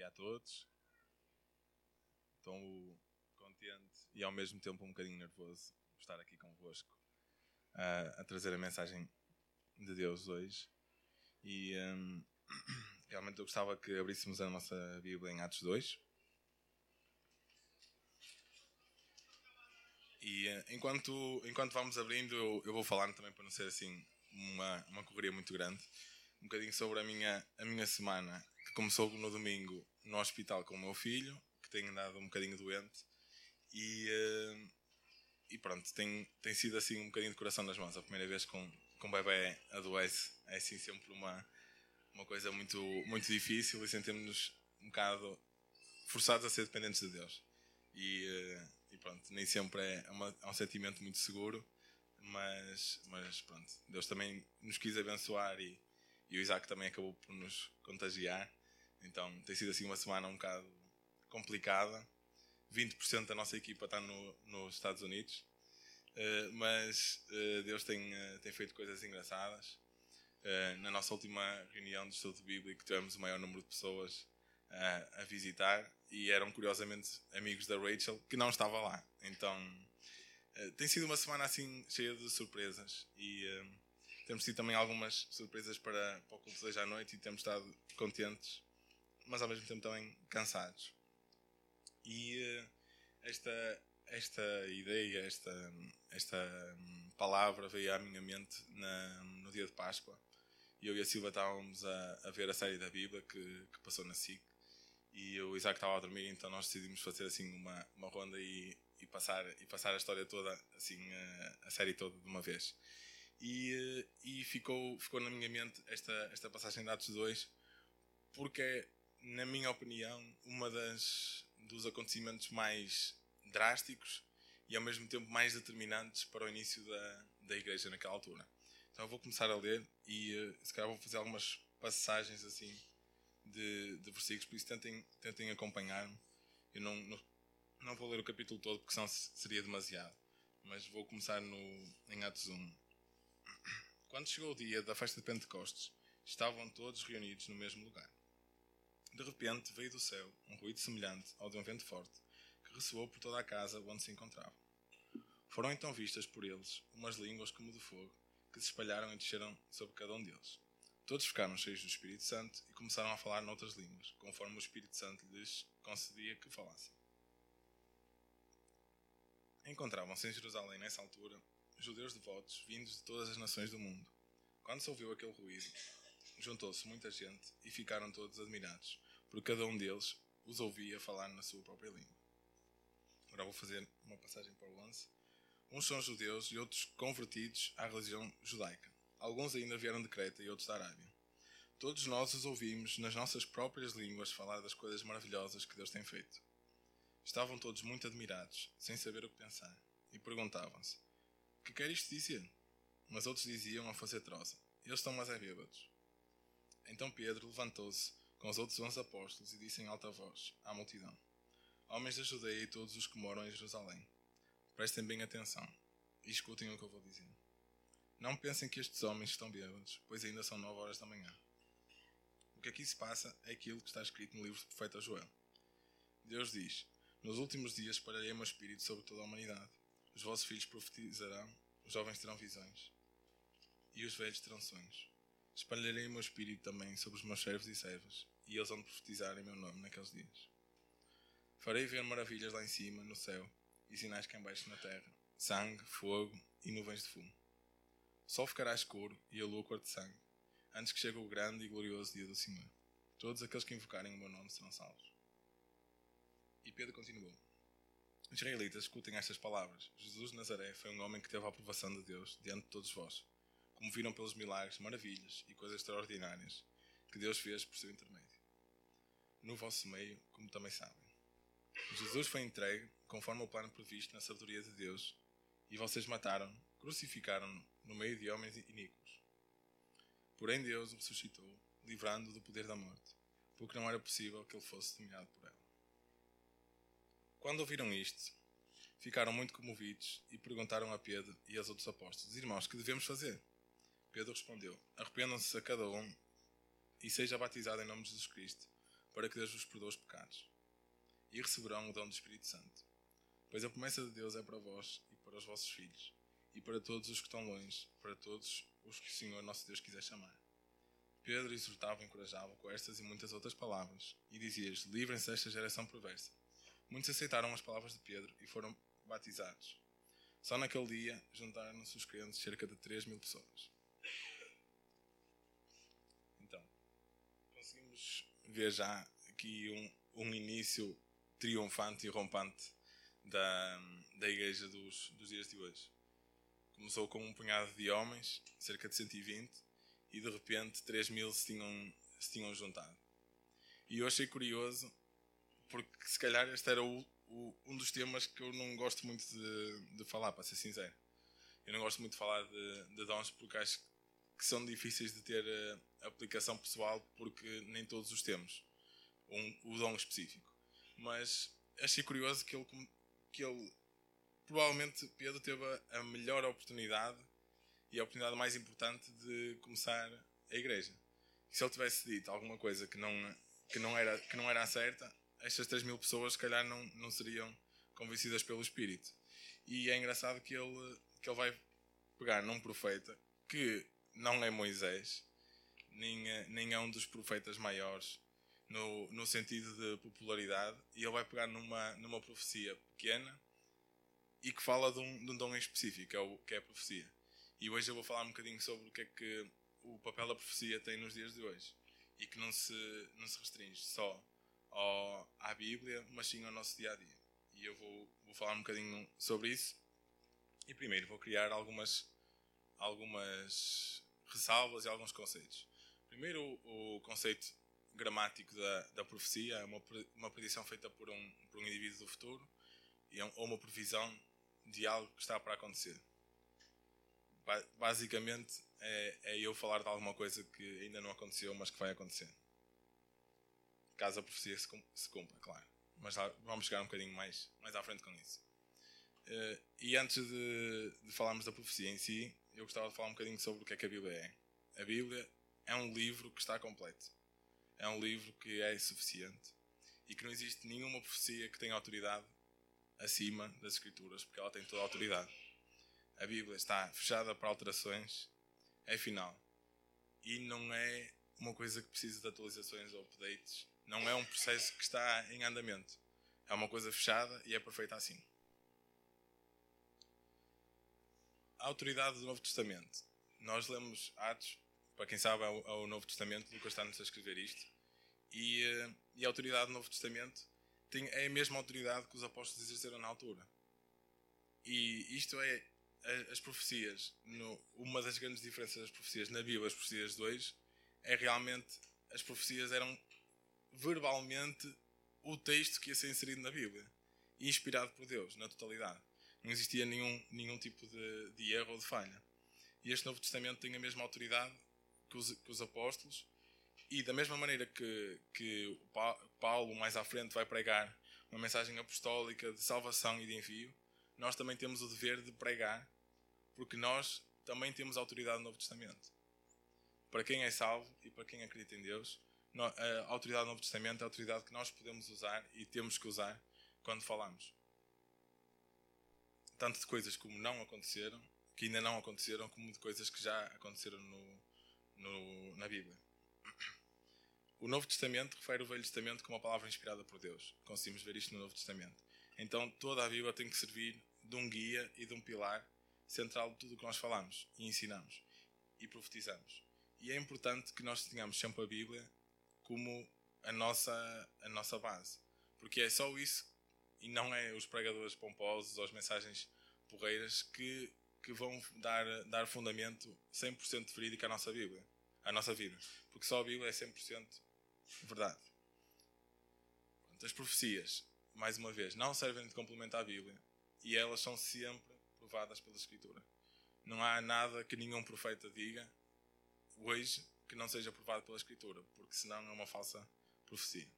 dia a todos. Estou contente e ao mesmo tempo um bocadinho nervoso por estar aqui convosco a, a trazer a mensagem de Deus hoje. E um, realmente eu gostava que abríssemos a nossa Bíblia em Atos 2. E eh, enquanto, enquanto vamos abrindo, eu, eu vou falando também para não ser assim uma, uma correria muito grande um bocadinho sobre a minha, a minha semana, que começou no domingo no hospital com o meu filho, que tem andado um bocadinho doente, e, uh, e pronto, tem, tem sido assim um bocadinho de coração nas mãos. A primeira vez com, com o bebê adoece é assim sempre uma, uma coisa muito, muito difícil e sentimos-nos um bocado forçados a ser dependentes de Deus. E, uh, e pronto, nem sempre é, uma, é um sentimento muito seguro, mas, mas pronto, Deus também nos quis abençoar e, e o Isaac também acabou por nos contagiar. Então tem sido assim uma semana um bocado complicada. 20% da nossa equipa está no, nos Estados Unidos, uh, mas uh, Deus tem, uh, tem feito coisas engraçadas. na nossa última reunião de estudo bíblico tivemos o maior número de pessoas a visitar e eram curiosamente amigos da Rachel que não estava lá. Então tem sido uma semana assim cheia de surpresas e temos tido também algumas surpresas para, para o culto de hoje à noite e temos estado contentes, mas ao mesmo tempo também cansados. E uh, esta, esta ideia, esta, esta um, palavra veio à minha mente na, no dia de Páscoa. E eu e a Silva estávamos a, a ver a série da Bíblia que, que passou na SIC. E o Isaac estava a dormir, então nós decidimos fazer assim uma, uma ronda e, e, passar, e passar a história toda, assim, a, a série toda de uma vez. E, eh, e ficou, ficou na minha mente esta, esta passagem de Atos 2, porque é, na minha opinião, uma das dos acontecimentos mais drásticos e ao mesmo tempo mais determinantes para o início da, da igreja naquela altura. Então eu vou começar a ler e uh, se calhar vou fazer algumas passagens assim de, de versículos, por isso tentem, tentem acompanhar-me. Eu não, não, não, vou ler o capítulo todo porque senão seria demasiado, mas vou começar no, em Atos 1. Quando chegou o dia da festa de Pentecostes, estavam todos reunidos no mesmo lugar. De repente veio do céu um ruído semelhante ao de um vento forte, que ressoou por toda a casa onde se encontravam. Foram então vistas por eles umas línguas como de fogo, que se espalharam e desceram sobre cada um deles. Todos ficaram cheios do Espírito Santo e começaram a falar noutras línguas, conforme o Espírito Santo lhes concedia que falassem. Encontravam-se em Jerusalém nessa altura judeus devotos vindos de todas as nações do mundo. Quando se ouviu aquele ruído, juntou-se muita gente e ficaram todos admirados, porque cada um deles os ouvia falar na sua própria língua. Agora vou fazer uma passagem para o lance. Uns são judeus e outros convertidos à religião judaica. Alguns ainda vieram de Creta e outros da Arábia. Todos nós os ouvimos nas nossas próprias línguas falar das coisas maravilhosas que Deus tem feito. Estavam todos muito admirados, sem saber o que pensar, e perguntavam-se: que quer isto dizer? Mas outros diziam a fazer troça. Eles estão mais é bêbados. Então Pedro levantou-se com os outros onze apóstolos e disse em alta voz à multidão: Homens da Judeia e todos os que moram em Jerusalém, prestem bem atenção e escutem o que eu vou dizer. Não pensem que estes homens estão bêbados, pois ainda são nove horas da manhã. O que aqui se passa é aquilo que está escrito no livro do profeta Joel. Deus diz: Nos últimos dias espalharei o meu espírito sobre toda a humanidade. Os vossos filhos profetizarão, os jovens terão visões, e os velhos terão sonhos. Espalharei o meu espírito também sobre os meus servos e servas, e eles vão profetizar em meu nome naqueles dias. Farei ver maravilhas lá em cima, no céu, e sinais cá embaixo na terra: sangue, fogo e nuvens de fumo. O sol ficará escuro e a lua cor de sangue, antes que chegue o grande e glorioso dia do Senhor. Todos aqueles que invocarem o meu nome serão salvos. E Pedro continuou. Israelitas, escutem estas palavras. Jesus de Nazaré foi um homem que teve a aprovação de Deus diante de todos vós, como viram pelos milagres, maravilhas e coisas extraordinárias que Deus fez por seu intermédio. No vosso meio, como também sabem. Jesus foi entregue conforme o plano previsto na sabedoria de Deus, e vocês mataram, crucificaram-no no meio de homens iníquos. Porém Deus o ressuscitou, livrando-o do poder da morte, porque não era possível que ele fosse dominado por ela. Quando ouviram isto, ficaram muito comovidos e perguntaram a Pedro e aos outros apóstolos: Irmãos, que devemos fazer? Pedro respondeu: Arrependam-se a cada um e seja batizado em nome de Jesus Cristo para que Deus vos perdoe os pecados. E receberão o dom do Espírito Santo. Pois a promessa de Deus é para vós e para os vossos filhos, e para todos os que estão longe, para todos os que o Senhor nosso Deus quiser chamar. Pedro exortava e encorajava com estas e muitas outras palavras, e dizia-lhes: Livrem-se desta geração perversa. Muitos aceitaram as palavras de Pedro e foram batizados. Só naquele dia juntaram-se os crentes cerca de 3 mil pessoas. Então, conseguimos ver já aqui um, um início triunfante e rompante da, da igreja dos, dos dias de hoje. Começou com um punhado de homens, cerca de 120, e de repente 3 mil se tinham, se tinham juntado. E eu achei curioso, porque se calhar este era o, o, um dos temas que eu não gosto muito de, de, falar, para ser sincero. Eu não gosto muito de falar de, de dons porque acho que são difíceis de ter uh, aplicação pessoal porque nem todos os temos. Um, o dom específico. Mas achei curioso que ele, que ele provavelmente Pedro teve a melhor oportunidade e a oportunidade mais importante de começar a igreja. Se ele tivesse dito alguma coisa que não, que não, era, que não era certa, estas 3 mil pessoas, se calhar, não, não seriam convencidas pelo Espírito. E é engraçado que ele, que ele vai pegar num profeta que não é Moisés, nem, nem é um dos profetas maiores no, no sentido de popularidade, e ele vai pegar numa, numa profecia pequena e que fala de um, de um dom específico, que é, o, que é a profecia. E hoje eu vou falar um bocadinho sobre o que é que o papel da profecia tem nos dias de hoje e que não se, não se restringe só ao, à Bíblia, mas sim ao nosso dia a dia. E eu vou, vou falar um bocadinho sobre isso. E primeiro vou criar algumas, algumas ressalvas e alguns conceitos. Primeiro, o, conceito gramático da, da profecia é uma, uma predição feita por um, por um indivíduo do futuro é ou uma previsão de algo que está para acontecer. Basicamente, é, é eu falar de alguma coisa que ainda não aconteceu, mas que vai acontecer caso a profecia se cumpra, claro. Mas lá, vamos chegar um bocadinho mais, mais à frente com isso. Uh, e antes de, de, falarmos da profecia em si, eu gostava de falar um bocadinho sobre o que é que a Bíblia é. A Bíblia é um livro que está completo. É um livro que é suficiente e que não existe nenhuma profecia que tenha autoridade acima das Escrituras, porque ela tem toda a autoridade. A Bíblia está fechada para alterações, é final. E não é uma coisa que precisa de atualizações ou updates não é um processo que está em andamento. É uma coisa fechada e é perfeita assim. A autoridade do Novo Testamento. Nós lemos Atos, para quem sabe, ao, ao Novo Testamento, Lucas está-nos a escrever isto. E, eh, e, a autoridade do Novo Testamento tem, é a mesma autoridade que os apóstolos exerceram na altura. E isto é as profecias. No, uma das grandes diferenças das profecias na Bíblia, as profecias de hoje, é realmente as profecias eram verbalmente o texto que ia ser inserido na Bíblia, inspirado por Deus, na totalidade. Não existia nenhum, nenhum tipo de, de erro ou de falha. E este Novo Testamento tem a mesma autoridade que os, que os apóstolos, e da mesma maneira que, que Paulo, mais à frente, vai pregar uma mensagem apostólica de salvação e de envio, nós também temos o dever de pregar, porque nós também temos autoridade no Novo Testamento. Para quem é salvo e para quem acredita em Deus, a autoridade do Novo Testamento é a autoridade que nós podemos usar e temos que usar quando falamos. Tanto de coisas como não aconteceram, que ainda não aconteceram, como de coisas que já aconteceram no, no, na Bíblia. O Novo Testamento refere o Velho Testamento como uma palavra inspirada por Deus. Conseguimos ver isto no Novo Testamento. Então toda a Bíblia tem que servir de um guia e de um pilar central de tudo o que nós falamos e ensinamos e profetizamos. E é importante que nós tenhamos sempre a Bíblia como a nossa, a nossa base. Porque é só isso e não é os pregadores pomposos ou as mensagens porreiras que, que vão dar, dar fundamento 100% verídico à nossa Bíblia, à nossa vida. Porque só a Bíblia é 100% verdade. As profecias, mais uma vez, não servem de complemento à Bíblia e elas são sempre provadas pela Escritura. Não há nada que nenhum profeta diga hoje que não seja provado pela Escritura, porque senão é uma falsa profecia.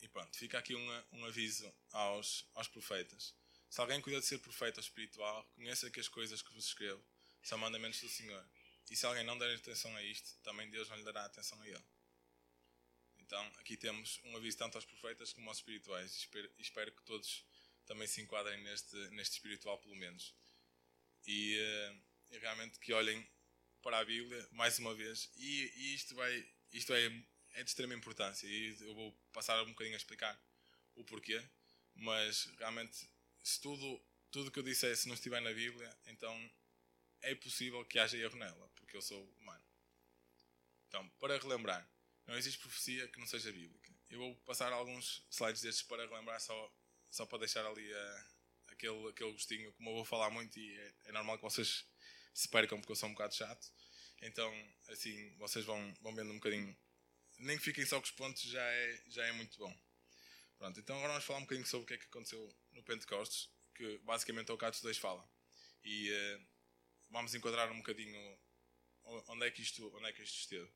E pronto, fica aqui um, aviso aos, aos profetas. Se alguém cuida de ser profeta espiritual, reconheça que as coisas que vos escrevo são mandamentos do Senhor. E se alguém não der atenção a isto, também Deus não lhe dará atenção a ele. Então, aqui temos um aviso tanto aos profetas como aos espirituais. Espero, espero que todos também se enquadrem neste, neste espiritual, pelo menos. E, uh, e realmente que olhem para a Bíblia, mais uma vez. E, e isto, vai, isto é, é de extrema importância. E eu vou passar um bocadinho a explicar o porquê. Mas realmente, se tudo, tudo que eu dissesse não estiver na Bíblia, então é possível que haja erro nela, porque eu sou humano. Então, para relembrar, não existe profecia que não seja bíblica. Eu vou passar alguns slides destes para relembrar, só, só para deixar ali a, aquele, aquele gostinho. Como eu vou falar muito e é, é, normal que vocês se percam porque eu sou um bocado chato. Então, assim, vocês vão, vão vendo um bocadinho. Nem que fiquem só com os pontos, já é, já é muito bom. Pronto, então agora vamos falar um bocadinho sobre o que é que aconteceu no Pentecostes, que basicamente é o que Atos 2 fala. E uh, vamos enquadrar um bocadinho onde é que isto, onde é que isto esteve.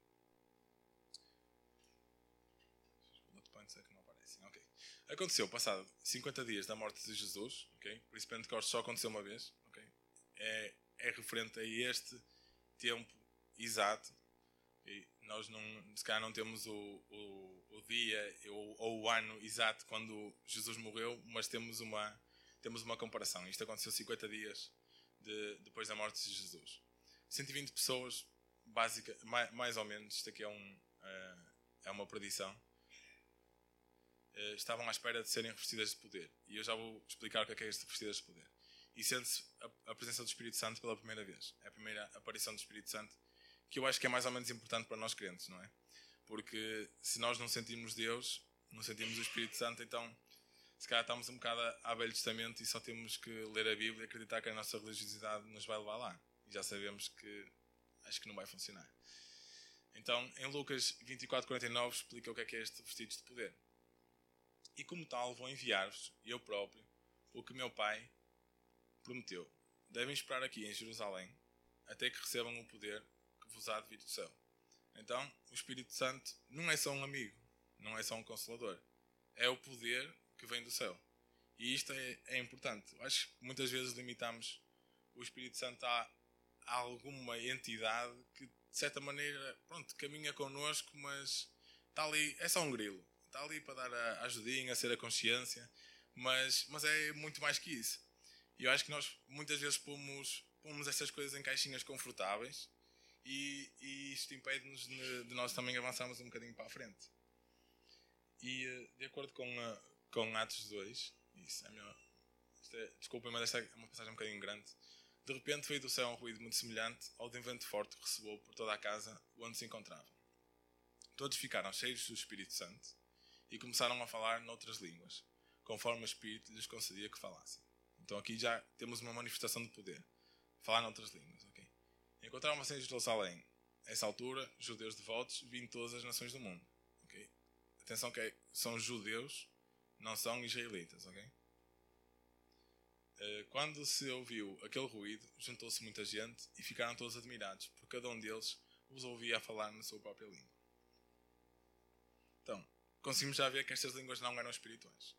Aconteceu passado 50 dias da morte de Jesus, ok? Por isso Pentecostes só aconteceu uma vez, ok? É, é referente a este tempo exato. E nós não, se calhar não temos o, o, o dia ou, ou, o ano exato quando Jesus morreu, mas temos uma, temos uma comparação. Isto aconteceu 50 dias de, depois da morte de Jesus. 120 pessoas, básica, mais, mais ou menos, isto aqui é, um, é, é uma predição eh, estavam à espera de serem revestidas de poder. E eu já vou explicar o que é, que é este revestidas de poder. E sente-se a, a, presença do Espírito Santo pela primeira vez. É a primeira aparição do Espírito Santo, que eu acho que é mais ou menos importante para nós crentes, não é? Porque se nós não sentimos Deus, não sentimos o Espírito Santo, então se calhar estamos um bocado à Velho Testamento e só temos que ler a Bíblia e acreditar que a nossa religiosidade nos vai levar lá. E já sabemos que acho que não vai funcionar. Então, em Lucas 24, 49, explica o que é que é este vestido de poder e como tal vou enviar-vos, eu próprio, o que meu Pai prometeu. Devem esperar aqui em Jerusalém, até que recebam o poder vos há de vir do céu. Então, o Espírito Santo não é só um amigo, não é só um consolador. É o poder que vem do céu. E isto é, é importante. Acho que muitas vezes limitamos o Espírito Santo a, alguma entidade que, de certa maneira, pronto, caminha connosco, mas está ali, é só um grilo está ali para dar a ajudinha, a ser a consciência, mas, mas é muito mais que isso. E eu acho que nós muitas vezes pomos, pomos estas coisas em caixinhas confortáveis e, e isto impede-nos de, de, nós também avançarmos um bocadinho para a frente. E eh, de acordo com, com Atos 2, isso é melhor. É, desculpem, mas esta é uma passagem um bocadinho grande. De repente veio do céu um ruído muito semelhante ao de um vento forte que ressoou por toda a casa onde se encontravam. Todos ficaram cheios do Espírito Santo e começaram a falar noutras línguas, conforme o Espírito lhes concedia que falassem. Então aqui já temos uma manifestação de poder. Falar noutras línguas, ok? Encontravam-se em Jerusalém, essa altura, judeus devotos vindo de todas as nações do mundo, ok? Atenção que é, são judeus, não são israelitas, ok? Eh, quando se ouviu aquele ruído, juntou-se muita gente e ficaram todos admirados, porque cada um deles os ouvia a falar na sua própria língua. Então, conseguimos já ver que estas línguas não eram espirituais.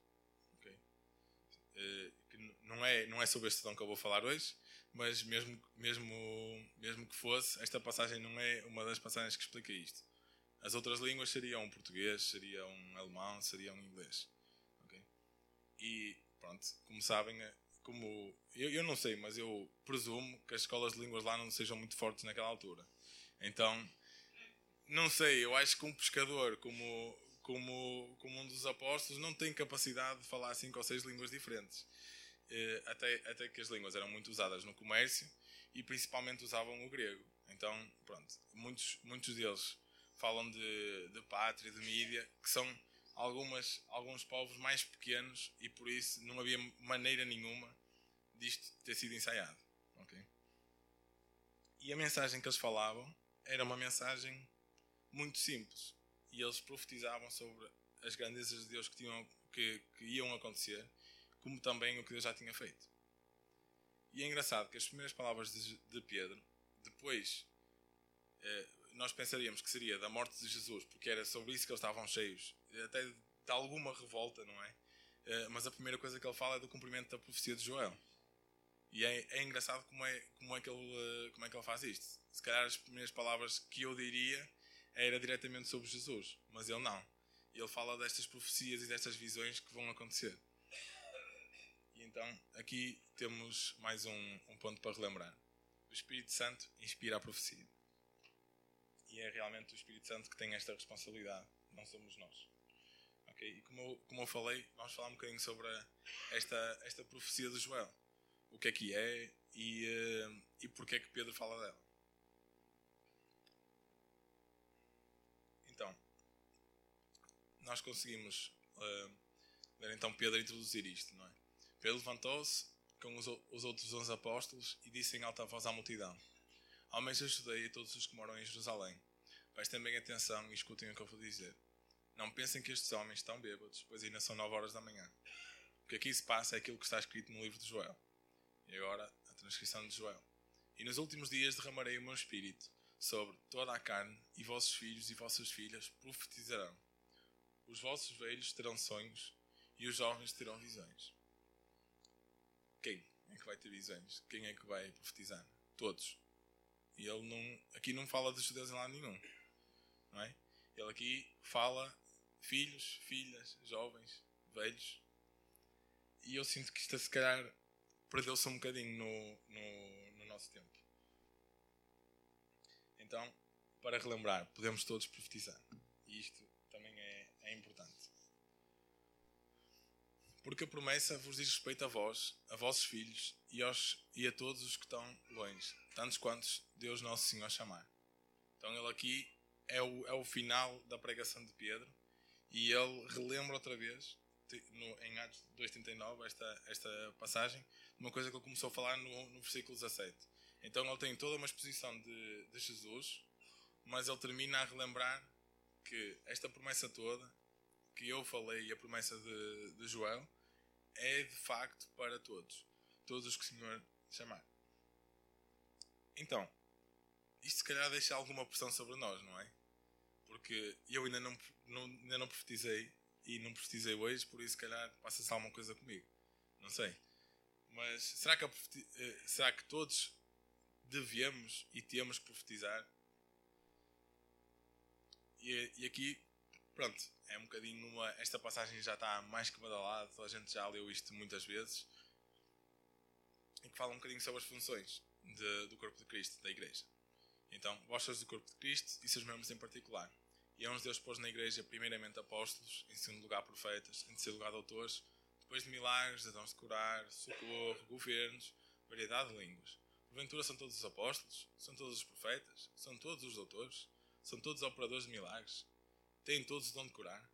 Okay? Uh, não, é, não é sobre este dom que eu vou falar hoje, mas mesmo, mesmo, mesmo que fosse, esta passagem não é uma das passagens que explica isto. As outras línguas seriam um português, seria um alemão, seria um inglês. Okay? E pronto, como sabem, eh, como eu, eu não sei, mas eu presumo que as escolas de línguas lá não sejam muito fortes naquela altura. Então, não sei, eu acho que um pescador como como, como um dos apóstolos, não tem capacidade de falar cinco ou seis línguas diferentes. Eh, até, até que as línguas eram muito usadas no comércio e principalmente usavam o grego. Então, pronto, muitos, muitos deles falam de, de pátria, de mídia, que são algumas, alguns povos mais pequenos e por isso não havia maneira nenhuma disto ter sido ensaiado. Okay? E a mensagem que eles falavam era uma mensagem muito simples e eles profetizavam sobre as grandezas de Deus que, tinham, que, que iam acontecer, como também o que Deus já tinha feito. E é engraçado que as primeiras palavras de, Pedro, depois eh, nós pensaríamos que seria da morte de Jesus, porque era sobre isso que eles estavam cheios, até de alguma revolta, não é? Eh, mas a primeira coisa que ele fala é do cumprimento da profecia de Joel. E é, é engraçado como é, como, é que ele, eh, como é que ele faz isto. Se calhar as primeiras palavras que eu diria era diretamente sobre Jesus, mas ele não. Ele fala destas profecias e destas visões que vão acontecer. Então, aqui temos mais um, um ponto para relembrar. O Espírito Santo inspira a profecia. E é realmente o Espírito Santo que tem esta responsabilidade, não somos nós. Okay? E como eu, como eu falei, vamos falar um bocadinho sobre esta, esta profecia de Joel. O que é que é e, uh, e porque é que Pedro fala dela. Então, nós conseguimos uh, ver então Pedro introduzir isto, não é? Pedro levantou-se com os, os outros onze apóstolos e disse em alta voz à multidão: Homens da Judeia e todos os que moram em Jerusalém, prestem bem atenção e escutem o que eu vou dizer. Não pensem que estes homens estão bêbados, pois ainda são nove horas da manhã. O que aqui se passa é aquilo que está escrito no livro de Joel. E agora a transcrição de Joel. E nos últimos dias derramarei o meu espírito sobre toda a carne, e vossos filhos e vossas filhas profetizarão. Os vossos velhos terão sonhos, e os jovens terão visões. Quem é que vai ter visões? Quem é que vai profetizar? Todos. E ele não, aqui não fala de judeus em lado nenhum. Não é? Ele aqui fala filhos, filhas, jovens, velhos. E eu sinto que isto se calhar perdeu-se um bocadinho no, no, no nosso tempo. Então, para relembrar, podemos todos profetizar. E isto também é, é importante. Porque a promessa vos diz respeito a vós, a vossos filhos e, aos, e a todos os que estão longe, tantos quantos Deus Nosso Senhor chamar. Então, ele aqui é o, é o final da pregação de Pedro e ele relembra outra vez, no, em Atos 2,39, esta, esta passagem, uma coisa que ele começou a falar no, no versículo 17 então ele tem toda uma exposição de, de Jesus, mas ele termina a relembrar que esta promessa toda, que eu falei, e a promessa de, de Joel, é de facto para todos. Todos os que o Senhor chamar. Então, isto se calhar deixa alguma pressão sobre nós, não é? Porque eu ainda não, não, ainda não profetizei e não profetizei hoje, por isso se calhar passa-se alguma coisa comigo. Não sei. Mas será que, eh, será que todos devemos e temos que profetizar. E, e aqui, pronto, é um bocadinho uma. Esta passagem já está mais que badalada, a gente já leu isto muitas vezes. E que fala um bocadinho sobre as funções de, do corpo de Cristo, da Igreja. Então, vós sois do corpo de Cristo e seus membros em particular. E é onde Deus pôs na Igreja, primeiramente apóstolos, em segundo lugar profetas, em terceiro lugar doutores, depois de milagres, de dons de curar, socorro, governos, variedade de línguas. Porventura são todos os apóstolos? São todos os profetas? São todos os doutores? São todos operadores de milagres? Têm todos o dom de curar?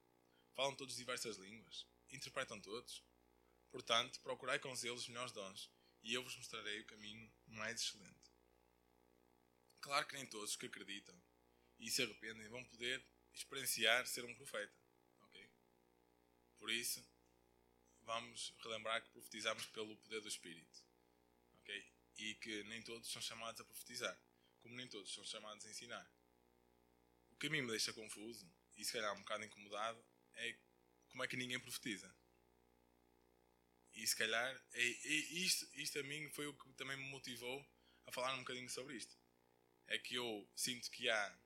Falam todos diversas línguas? Interpretam todos? Portanto, procurai com zelo os melhores dons, e eu vos mostrarei o caminho mais excelente. Claro que nem todos que acreditam e se arrependem vão poder experienciar ser um profeta. ok? Por isso, vamos relembrar que profetizamos pelo poder do Espírito. ok? e que nem todos são chamados a profetizar, como nem todos são chamados a ensinar. O mim me deixa confuso, e se calhar um bocado incomodado, é como é que ninguém profetiza. E se calhar, é, é isto, isto a mim foi o que também me motivou a falar um bocadinho sobre isto. É que eu sinto que há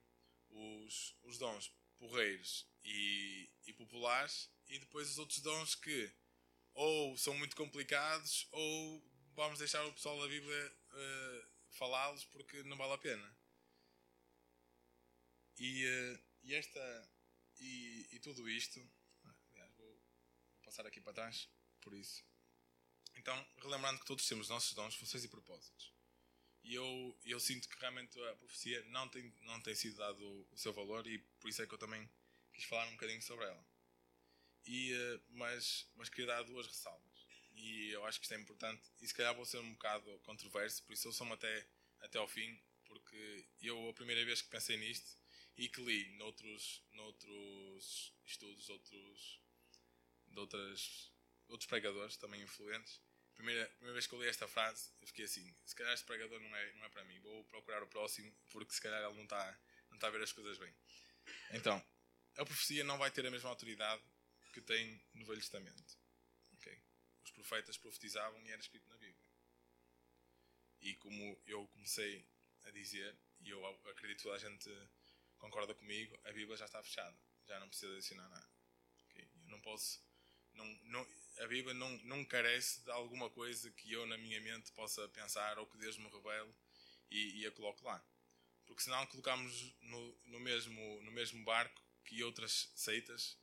os, os dons porreiros e, e populares, e depois os outros dons que ou são muito complicados ou vamos deixar o pessoal da Bíblia uh, falá-los porque não vale a pena. E, uh, e esta e, e, tudo isto, aliás, vou, passar aqui para trás, por isso. Então, relembrando que todos temos nossos dons, funções e propósitos. E eu, eu sinto que realmente a profecia não tem, não tem sido dado o, seu valor e por isso é que eu também quis falar um bocadinho sobre ela. E, uh, mas, mas queria dar duas ressalvas e eu acho que isto é importante. E se calhar vou ser um bocado controverso, por isso eu sou-me até, até ao fim, porque eu, a primeira vez que pensei nisto e que li noutros, noutros estudos, outros, de outras, outros pregadores também influentes, primeira, primeira vez que eu li esta frase, eu fiquei assim: se calhar este pregador não é, não é para mim, vou procurar o próximo, porque se calhar ele não está, não está a ver as coisas bem. Então, a profecia não vai ter a mesma autoridade que tem no Velho Testamento profetas profetizavam e era escrito na Bíblia. E como eu comecei a dizer, e eu acredito que toda a gente concorda comigo, a Bíblia já está fechada. Já não precisa adicionar nada. não posso. Não, não, a Bíblia não, não carece de alguma coisa que eu, na minha mente, possa pensar ou que Deus me revele e, e a coloque lá. Porque senão colocamos no, no, mesmo, no mesmo barco que outras seitas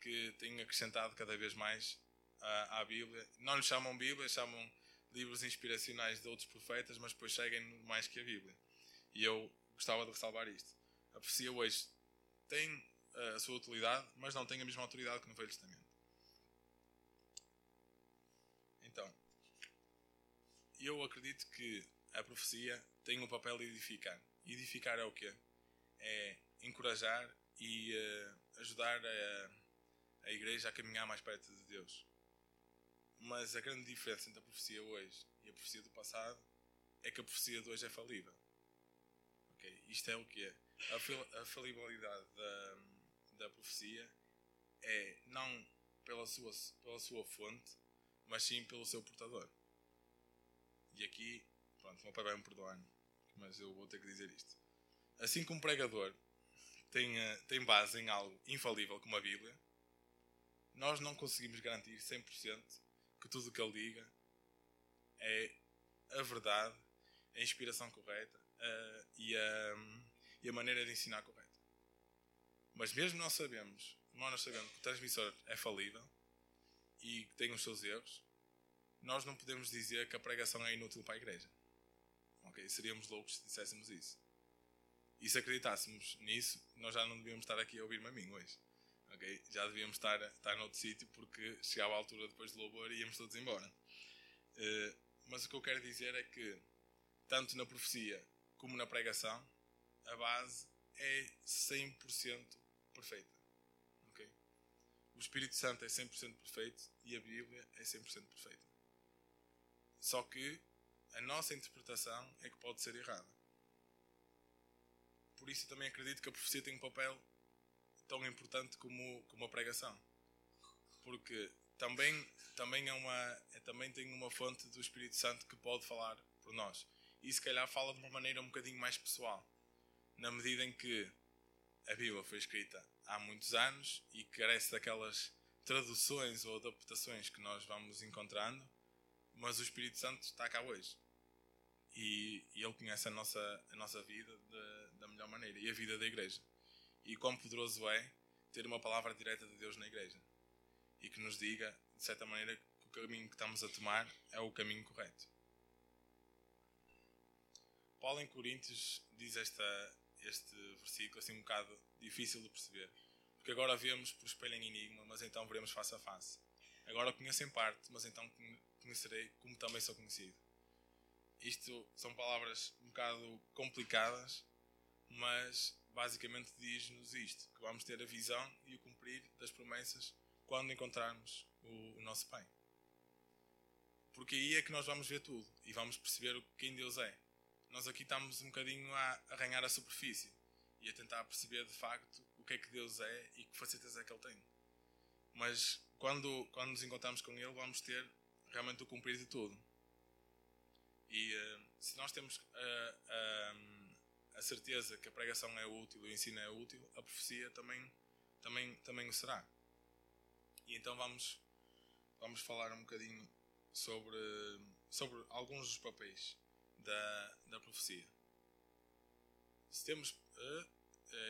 que têm acrescentado cada vez mais à, à Bíblia. Não lhe chamam Bíblia, chamam livros inspiracionais de outros profetas, mas depois seguem mais que a Bíblia. E eu gostava de ressalvar isto. A profecia hoje tem a sua utilidade, mas não tem a mesma autoridade que no Velho Testamento. Então, eu acredito que a profecia tem um papel de edificar. Edificar é o quê? É encorajar e uh, ajudar a, a igreja a caminhar mais perto de Deus. Mas a grande diferença entre a profecia hoje e a profecia do passado é que a profecia de hoje é falível. Okay? Isto é o que é. A, a falibilidade da, da profecia é não pela sua, pela sua fonte, mas sim pelo seu portador. E aqui, pronto, o meu pai vai me perdoar, mas eu vou ter que dizer isto. Assim como um pregador tem, eh, tem base em algo infalível como a Bíblia, nós não conseguimos garantir 100% que tudo o que ele diga é a verdade, a inspiração correta uh, e, a, e a maneira de ensinar correta. Mas mesmo nós sabemos, nós sabemos que o transmissor é falível e que tem os seus erros, nós não podemos dizer que a pregação é inútil para a igreja. Okay? Seríamos loucos se disséssemos isso. E se acreditássemos nisso, nós já não devíamos estar aqui a ouvir-me a mim hoje. Já devíamos estar, estar noutro sítio porque chegava a altura depois do louvor e íamos todos embora. Uh, mas o que eu quero dizer é que, tanto na profecia como na pregação, a base é 100% perfeita. Okay? O Espírito Santo é 100% perfeito e a Bíblia é 100% perfeita. Só que a nossa interpretação é que pode ser errada. Por isso eu também acredito que a profecia tem um papel tão importante como, como a pregação. Porque também, também, é uma, é, também tem uma fonte do Espírito Santo que pode falar por nós. E se calhar fala de uma maneira um bocadinho mais pessoal. Na medida em que a Bíblia foi escrita há muitos anos e carece daquelas traduções ou adaptações que nós vamos encontrando, mas o Espírito Santo está cá hoje. E, e ele conhece a nossa, a nossa vida de, da melhor maneira e a vida da igreja. E quão poderoso é ter uma palavra direta de Deus na igreja e que nos diga, de certa maneira, que o caminho que estamos a tomar é o caminho correto. Paulo em Coríntios diz esta, este versículo assim um bocado difícil de perceber. Porque agora vemos por espelho em enigma, mas então veremos face a face. Agora conheço em parte, mas então conhecerei como também sou conhecido. Isto são palavras um bocado complicadas, mas basicamente diz-nos isto: que vamos ter a visão e o cumprir das promessas quando encontrarmos o, o nosso Pai. Porque aí é que nós vamos ver tudo e vamos perceber quem Deus é nós aqui estamos um bocadinho a arranhar a superfície e a tentar perceber de facto o que é que Deus é e que facetas é que Ele tem. Mas quando, quando nos encontramos com Ele, vamos ter realmente o cumprir de tudo. E uh, se nós temos uh, uh, a certeza que a pregação é útil, o ensino é útil, a profecia também, também, também o será. E então vamos, vamos falar um bocadinho sobre, sobre alguns dos papéis da, da profecia. Se temos. Uh,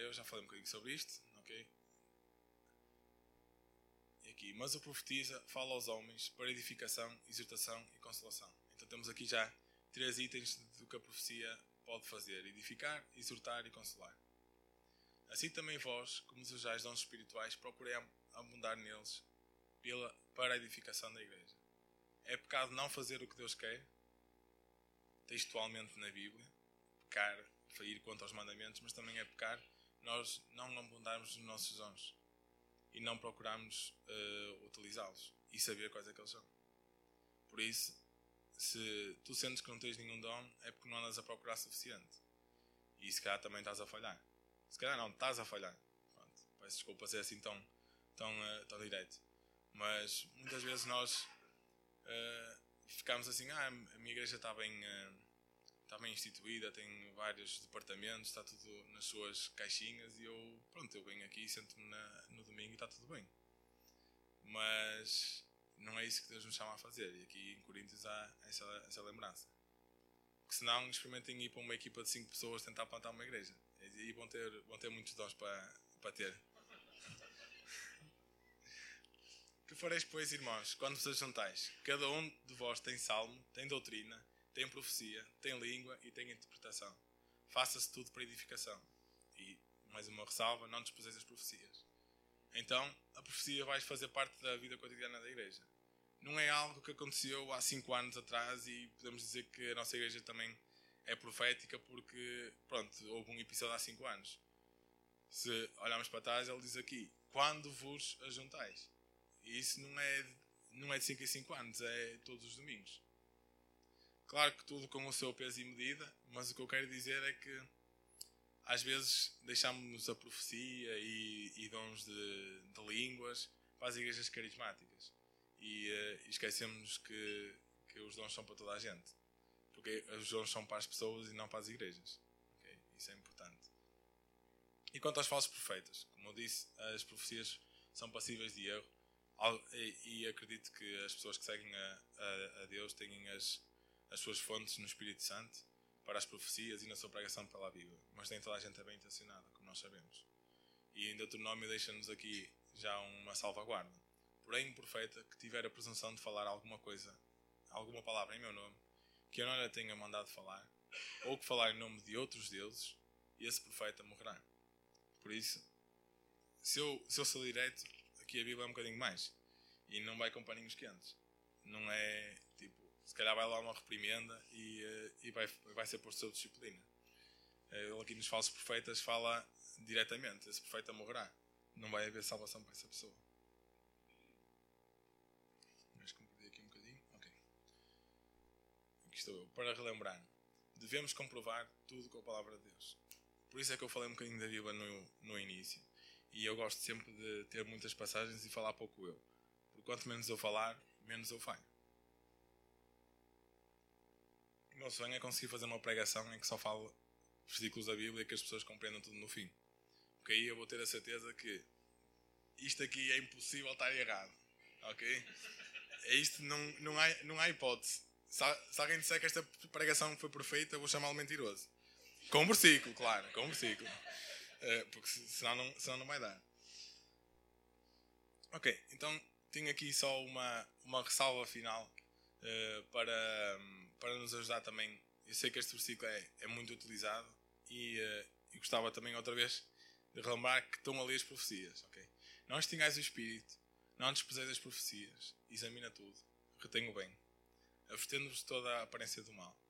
eu já falei um bocadinho sobre isto, ok? Aqui, mas o profetiza fala aos homens para edificação, exortação e consolação. Então temos aqui já três itens do que a profecia pode fazer: edificar, exortar e consolar. Assim também vós, como desejais dons espirituais, procurei abundar neles pela, para a edificação da igreja. É pecado não fazer o que Deus quer? Textualmente na Bíblia, pecar, ir contra os mandamentos, mas também é pecar nós não abundarmos nos nossos dons e não procurarmos uh, utilizá-los e saber quais é que eles são. Por isso, se tu sentes que não tens nenhum dom, é porque não andas a procurar suficiente. E se calhar também estás a falhar. Se calhar não, estás a falhar. Pronto, peço desculpa ser assim tão, tão, uh, tão direito. Mas muitas vezes nós uh, ficámos assim, ah, a minha igreja está bem, uh, está bem instituída, tem vários departamentos, está tudo nas suas caixinhas e eu, pronto, eu venho aqui, sento-me no domingo e está tudo bem. Mas não é isso que Deus nos chama a fazer. E aqui em Coríntios há essa, essa lembrança. Porque senão experimentem ir para uma equipa de 5 pessoas tentar plantar uma igreja. E aí vão ter, vão ter muitos dons para, para ter. Que fareis, pois, irmãos, quando vos ajuntais? Cada um de vós tem salmo, tem doutrina, tem profecia, tem língua e tem interpretação. Faça-se tudo para edificação. E, mais uma ressalva, não desposeis as profecias. Então, a profecia vai fazer parte da vida cotidiana da igreja. Não é algo que aconteceu há cinco anos atrás e podemos dizer que a nossa igreja também é profética porque, pronto, houve um episódio há cinco anos. Se olharmos para trás, ele diz aqui: quando vos ajuntais. E isso não é, não é de 5 em 5 anos, é todos os domingos. Claro que tudo com o seu peso e medida, mas o que eu quero dizer é que às vezes deixamos a profecia e, e dons de, de, línguas para as igrejas carismáticas e uh, esquecemos que, que os dons são para toda a gente, porque os dons são para as pessoas e não para as igrejas. Okay? Isso é importante. E quanto aos falsos profetas, como eu disse, as profecias são passíveis de erro e, acredito que as pessoas que seguem a, a, a Deus têm as, as suas fontes no Espírito Santo para as profecias e na sua pregação pela Bíblia. Mas nem toda a gente é bem intencionada, como nós sabemos. E em Deuteronômio deixa-nos aqui já uma salvaguarda. Porém, um profeta que tiver a presunção de falar alguma coisa, alguma palavra em meu nome, que eu não lhe tenha mandado falar, ou que falar em nome de outros deuses, esse profeta morrerá. Por isso, se eu, se eu sou direto, aqui a Bíblia é um bocadinho mais. E não vai com paninhos quentes. Não é tipo, se calhar vai lá uma reprimenda e, eh, e vai, vai ser por sua disciplina. Eh, ele aqui nos falsos profetas fala diretamente: esse profeta morrerá. Não vai haver salvação para essa pessoa. Me perdi aqui um bocadinho. Ok. Aqui estou eu. Para relembrar, devemos comprovar tudo com a palavra de Deus. Por isso é que eu falei um bocadinho da Bíblia no, no início. E eu gosto sempre de ter muitas passagens e falar pouco eu. Porque quanto menos eu falar, menos eu falho. O meu sonho é conseguir fazer uma pregação em que só falo versículos da Bíblia e que as pessoas compreendam tudo no fim. Porque aí eu vou ter a certeza que isto aqui é impossível estar errado. Ok? É isto, não, não, há, não há hipótese. Se, se alguém disser que esta pregação foi perfeita, eu vou chamá-lo mentiroso. Com versículo, claro, com versículo. Uh, porque senão não, senão não vai dar. Ok, então tenho aqui só uma, uma ressalva final uh, para, para nos ajudar também. Eu sei que este versículo é, é muito utilizado e, uh, e gostava também outra vez de relembrar que estão a ler as profecias. Okay? Não extingais o espírito, não desprezeis as profecias, examina tudo, retenha o bem, avertendo-vos toda a aparência do mal.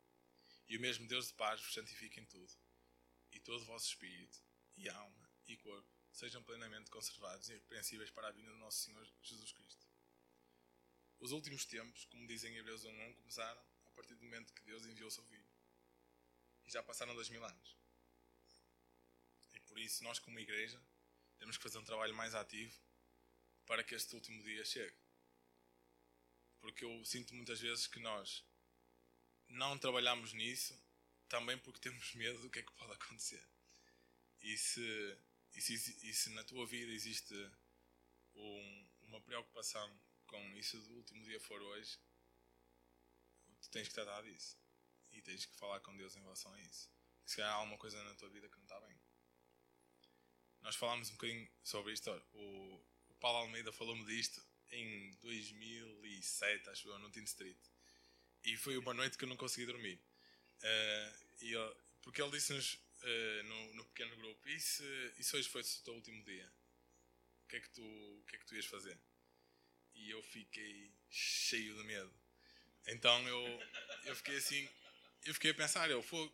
E o mesmo Deus de paz vos santifique em tudo, e todo o vosso espírito, e alma e corpo sejam plenamente conservados e irrepreensíveis para a vinda do nosso Senhor Jesus Cristo. Os últimos tempos, como dizem em Hebreus 1.1, começaram a partir do momento que Deus enviou o seu Filho. E já passaram dois mil anos. E por isso, nós como igreja, temos que fazer um trabalho mais ativo para que este último dia chegue. Porque eu sinto muitas vezes que nós não trabalhamos nisso também porque temos medo do que é que pode acontecer. E se, e se, e se na tua vida existe um, uma preocupação com isso do último dia for hoje, tu tens que tratar disso. E tens que falar com Deus em relação a isso. Se há alguma coisa na tua vida que não está bem. Nós falámos um bocadinho sobre isto. O, o Paulo Almeida falou-me disto em 2007, acho eu, no Teen Street. E foi uma noite que eu não consegui dormir. Uh, e eu, porque ele disse-nos uh, no, no, pequeno grupo: e se, e se hoje fosse o teu último dia? O que, é que tu, o que é que tu ias fazer? E eu fiquei cheio de medo. Então eu, eu fiquei assim, eu fiquei a pensar: eu fogo.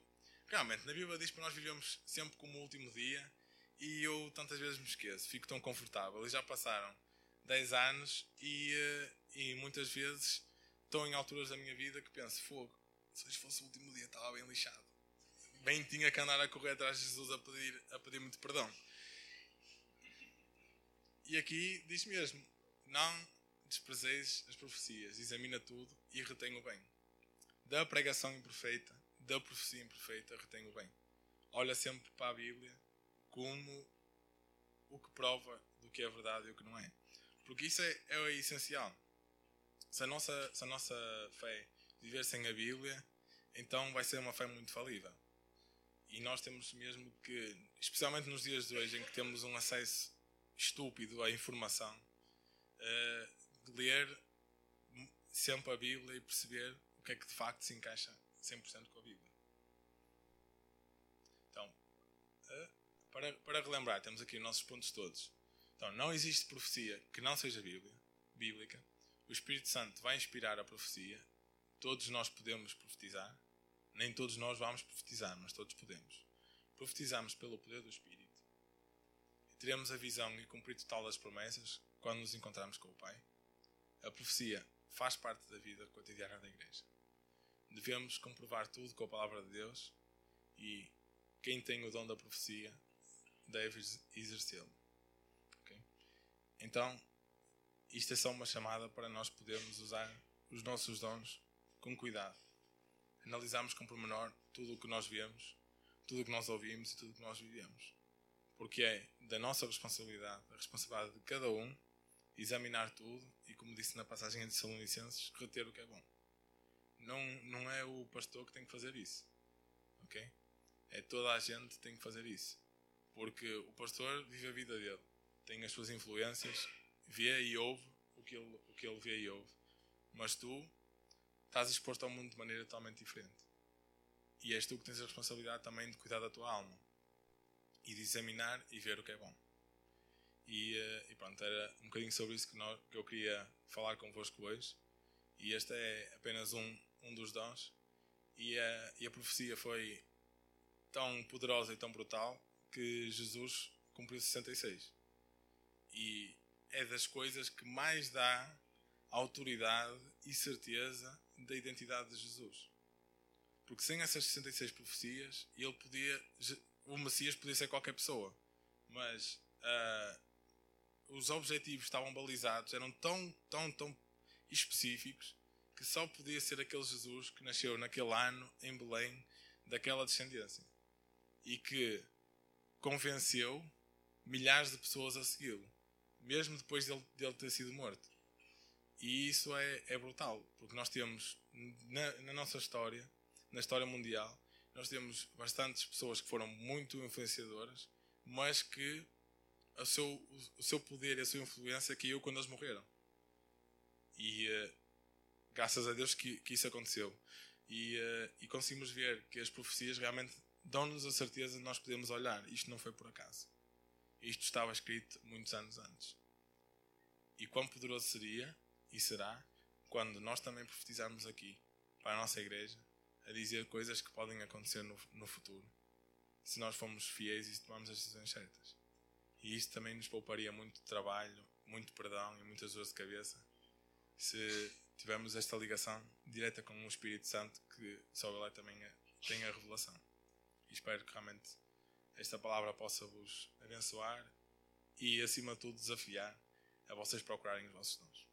Realmente, na Bíblia diz para nós vivemos sempre como o último dia e eu tantas vezes me esqueço, fico tão confortável. E já passaram 10 anos e, uh, e muitas vezes estou em alturas da minha vida que penso: fogo, se hoje fosse o último dia, estava bem lixado bem tinha que andar a correr atrás de Jesus a pedir, a pedir muito perdão. E aqui diz mesmo: não desprezeis as profecias, examina tudo e retém o bem. Da pregação imperfeita, da profecia imperfeita, retém o bem. Olha sempre para a Bíblia como o que prova do que é verdade e o que não é. Porque isso é, é essencial. Se a, nossa, se a nossa fé viver sem a Bíblia, então vai ser uma fé muito falível. E nós temos mesmo que, especialmente nos dias de hoje, em que temos um acesso estúpido à informação, uh, ler sempre a Bíblia e perceber o que é que de facto se encaixa 100% com a Bíblia. Então, uh, para, para relembrar, temos aqui os nossos pontos todos. Então, não existe profecia que não seja Bíblia, bíblica. O Espírito Santo vai inspirar a profecia. Todos nós podemos profetizar. Nem todos nós vamos profetizar, mas todos podemos. Profetizamos pelo poder do Espírito. E teremos a visão e cumprir total das promessas quando nos encontrarmos com o Pai. A profecia faz parte da vida cotidiana da Igreja. Devemos comprovar tudo com a palavra de Deus e quem tem o dom da profecia deve exercê-lo. Okay? Então, isto é só uma chamada para nós podermos usar os nossos dons com cuidado. Analisarmos com pormenor tudo o que nós vemos, tudo o que nós ouvimos e tudo o que nós vivemos. Porque é da nossa responsabilidade, a responsabilidade de cada um, examinar tudo e, como disse na passagem de Salonicenses, reter o que é bom. Não, não é o pastor que tem que fazer isso. Ok? É toda a gente que tem que fazer isso. Porque o pastor vive a vida dele, tem as suas influências, vê e ouve o que ele, o que ele vê e ouve. Mas tu estás exposto ao mundo de maneira totalmente diferente. E és tu que tens a responsabilidade também de cuidar da tua alma e de examinar e ver o que é bom. E, eh, e pronto, era um bocadinho sobre isso que, nós, que eu queria falar convosco hoje. E este é apenas um, um dos dons. E a, e a profecia foi tão poderosa e tão brutal que Jesus cumpriu 66. E é das coisas que mais dá autoridade e certeza da identidade de Jesus. Porque sem essas 66 profecias, ele podia, o Messias podia ser qualquer pessoa. Mas uh, os objetivos estavam balizados, eram tão, tão, tão específicos que só podia ser aquele Jesus que nasceu naquele ano em Belém, daquela descendência. E que convenceu milhares de pessoas a segui-lo, mesmo depois dele, dele, ter sido morto. E isso é, é brutal, porque nós temos na, na, nossa história, na história mundial, nós temos bastantes pessoas que foram muito influenciadoras, mas que o seu, o seu poder e a sua influência caiu quando eles morreram. E uh, graças a Deus que, que isso aconteceu. E, uh, e conseguimos ver que as profecias realmente dão-nos a certeza de nós podemos olhar. Isto não foi por acaso. Isto estava escrito muitos anos antes. E quão poderoso seria e será quando nós também profetizarmos aqui para a nossa igreja a dizer coisas que podem acontecer no, no futuro se nós formos fiéis e tomarmos as decisões certas. E isto também nos pouparia muito trabalho, muito perdão e muitas dores de cabeça se tivermos esta ligação direta com o Espírito Santo que só ele também tem a revelação. E espero que realmente esta palavra possa vos abençoar e, acima de tudo, desafiar a vocês procurarem os vossos dons.